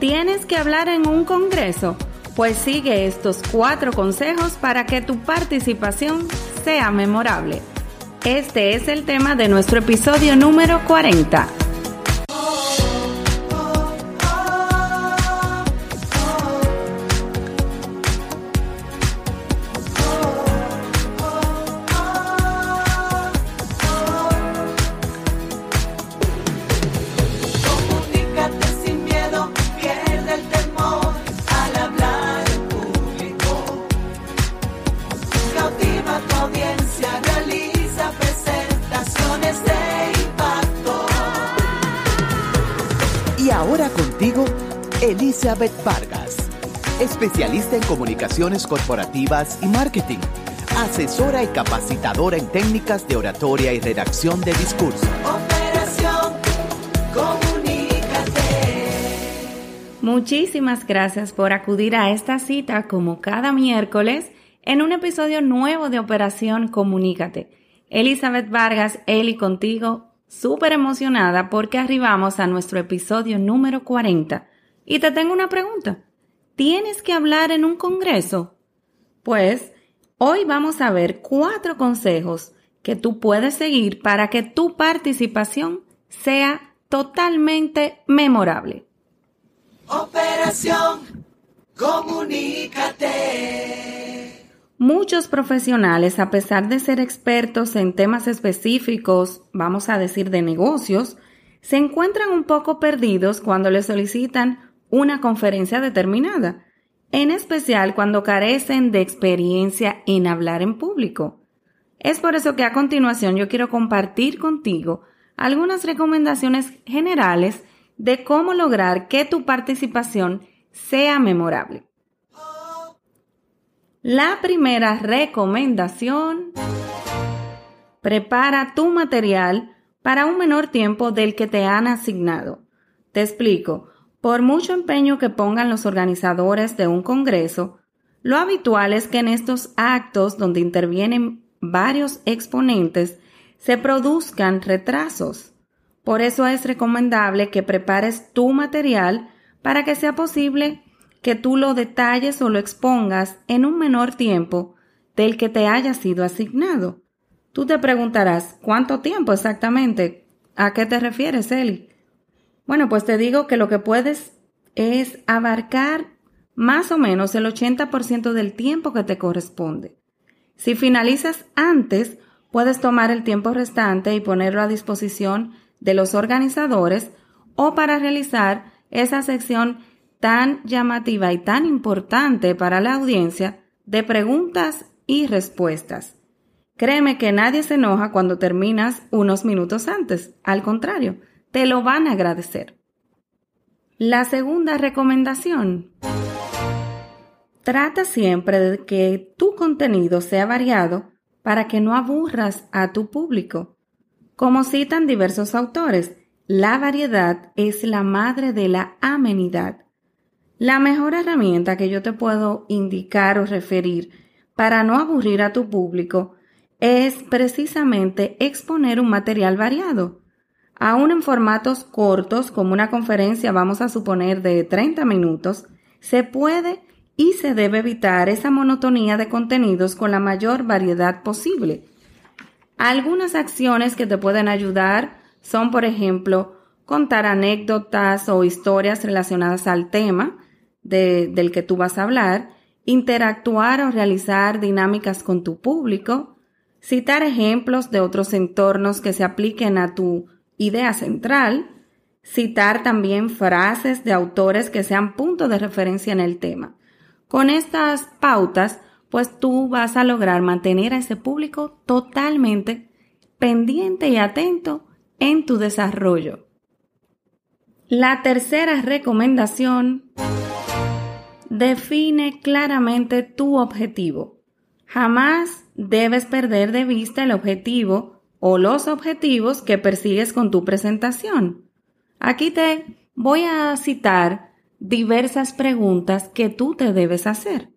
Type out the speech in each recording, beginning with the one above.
¿Tienes que hablar en un congreso? Pues sigue estos cuatro consejos para que tu participación sea memorable. Este es el tema de nuestro episodio número 40. Elizabeth Vargas, especialista en comunicaciones corporativas y marketing, asesora y capacitadora en técnicas de oratoria y redacción de discurso. Operación Comunícate. Muchísimas gracias por acudir a esta cita como cada miércoles en un episodio nuevo de Operación Comunícate. Elizabeth Vargas, Eli contigo, súper emocionada porque arribamos a nuestro episodio número 40. Y te tengo una pregunta. ¿Tienes que hablar en un congreso? Pues hoy vamos a ver cuatro consejos que tú puedes seguir para que tu participación sea totalmente memorable. Operación Comunícate. Muchos profesionales, a pesar de ser expertos en temas específicos, vamos a decir de negocios, se encuentran un poco perdidos cuando les solicitan una conferencia determinada, en especial cuando carecen de experiencia en hablar en público. Es por eso que a continuación yo quiero compartir contigo algunas recomendaciones generales de cómo lograr que tu participación sea memorable. La primera recomendación, prepara tu material para un menor tiempo del que te han asignado. Te explico, por mucho empeño que pongan los organizadores de un congreso, lo habitual es que en estos actos donde intervienen varios exponentes se produzcan retrasos. Por eso es recomendable que prepares tu material para que sea posible que tú lo detalles o lo expongas en un menor tiempo del que te haya sido asignado. Tú te preguntarás, ¿cuánto tiempo exactamente? ¿A qué te refieres, Eli? Bueno, pues te digo que lo que puedes es abarcar más o menos el 80% del tiempo que te corresponde. Si finalizas antes, puedes tomar el tiempo restante y ponerlo a disposición de los organizadores o para realizar esa sección tan llamativa y tan importante para la audiencia de preguntas y respuestas. Créeme que nadie se enoja cuando terminas unos minutos antes. Al contrario, te lo van a agradecer. La segunda recomendación. Trata siempre de que tu contenido sea variado para que no aburras a tu público. Como citan diversos autores, la variedad es la madre de la amenidad. La mejor herramienta que yo te puedo indicar o referir para no aburrir a tu público es precisamente exponer un material variado. Aún en formatos cortos, como una conferencia, vamos a suponer de 30 minutos, se puede y se debe evitar esa monotonía de contenidos con la mayor variedad posible. Algunas acciones que te pueden ayudar son, por ejemplo, contar anécdotas o historias relacionadas al tema, del que tú vas a hablar, interactuar o realizar dinámicas con tu público, citar ejemplos de otros entornos que se apliquen a tu idea central, citar también frases de autores que sean punto de referencia en el tema. Con estas pautas, pues tú vas a lograr mantener a ese público totalmente pendiente y atento en tu desarrollo. La tercera recomendación Define claramente tu objetivo. Jamás debes perder de vista el objetivo o los objetivos que persigues con tu presentación. Aquí te voy a citar diversas preguntas que tú te debes hacer.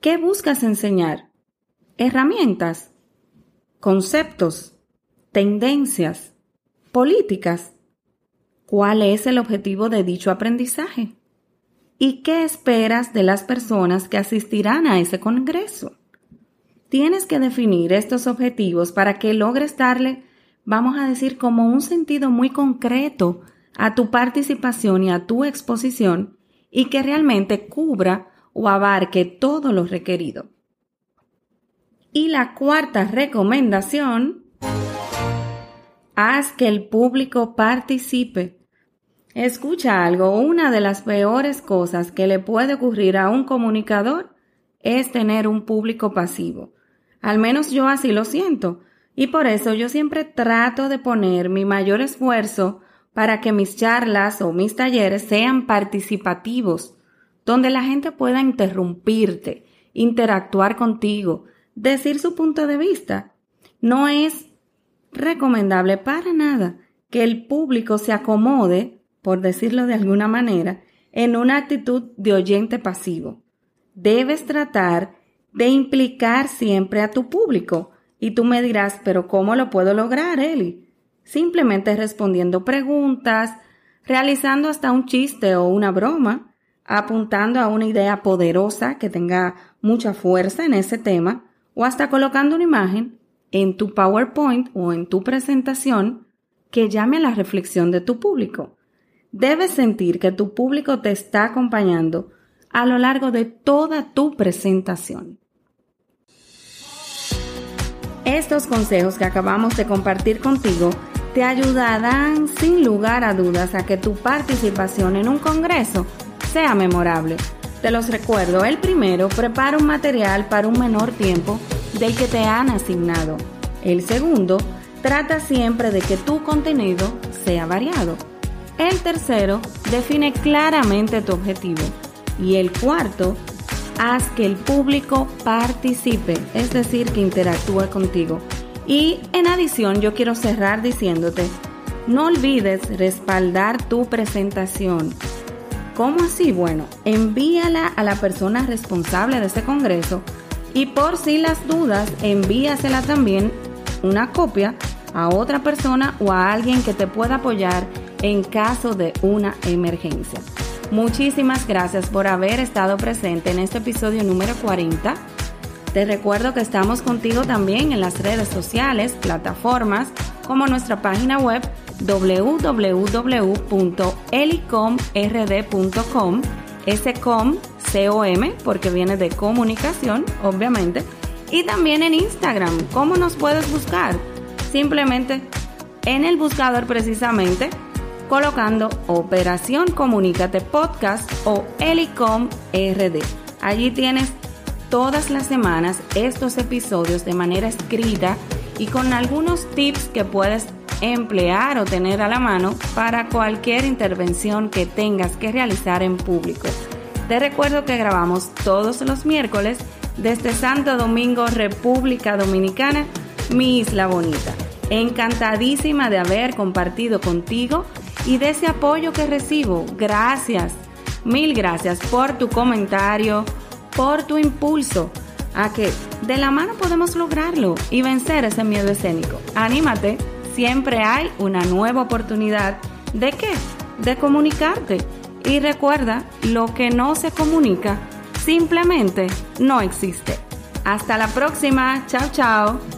¿Qué buscas enseñar? Herramientas, conceptos, tendencias, políticas. cuál es el objetivo de dicho aprendizaje y qué esperas de las personas que asistirán a ese congreso. Tienes que definir estos objetivos para que logres darle, vamos a decir, como un sentido muy concreto a tu participación y a tu exposición y que realmente cubra o abarque todo lo requerido. Y la cuarta recomendación, haz que el público participe. Escucha algo, una de las peores cosas que le puede ocurrir a un comunicador es tener un público pasivo. Al menos yo así lo siento. Y por eso yo siempre trato de poner mi mayor esfuerzo para que mis charlas o mis talleres sean participativos, donde la gente pueda interrumpirte, interactuar contigo, decir su punto de vista. No es recomendable para nada que el público se acomode, por decirlo de alguna manera, en una actitud de oyente pasivo. Debes tratar de implicar siempre a tu público. Y tú me dirás, pero ¿cómo lo puedo lograr, Eli? Simplemente respondiendo preguntas, realizando hasta un chiste o una broma, apuntando a una idea poderosa que tenga mucha fuerza en ese tema, o hasta colocando una imagen en tu PowerPoint o en tu presentación que llame a la reflexión de tu público. Debes sentir que tu público te está acompañando a lo largo de toda tu presentación. Estos consejos que acabamos de compartir contigo te ayudarán sin lugar a dudas a que tu participación en un congreso sea memorable. Te los recuerdo, el primero, prepara un material para un menor tiempo del que te han asignado. El segundo, trata siempre de que tu contenido sea variado. El tercero, define claramente tu objetivo. Y el cuarto, haz que el público participe, es decir, que interactúe contigo. Y en adición, yo quiero cerrar diciéndote, no olvides respaldar tu presentación. ¿Cómo así? Bueno, envíala a la persona responsable de ese congreso y por si las dudas, envíasela también una copia a otra persona o a alguien que te pueda apoyar en caso de una emergencia. Muchísimas gracias por haber estado presente en este episodio número 40. Te recuerdo que estamos contigo también en las redes sociales, plataformas como nuestra página web www.elicomrd.com, ese com, C-O-M, porque viene de comunicación, obviamente, y también en Instagram. ¿Cómo nos puedes buscar? Simplemente en el buscador precisamente colocando Operación Comunícate Podcast o Elicom RD. Allí tienes todas las semanas estos episodios de manera escrita y con algunos tips que puedes emplear o tener a la mano para cualquier intervención que tengas que realizar en público. Te recuerdo que grabamos todos los miércoles desde Santo Domingo, República Dominicana, mi isla bonita. Encantadísima de haber compartido contigo y de ese apoyo que recibo. Gracias, mil gracias por tu comentario, por tu impulso a que de la mano podemos lograrlo y vencer ese miedo escénico. Anímate, siempre hay una nueva oportunidad. ¿De qué? De comunicarte. Y recuerda, lo que no se comunica simplemente no existe. Hasta la próxima. Chao, chao.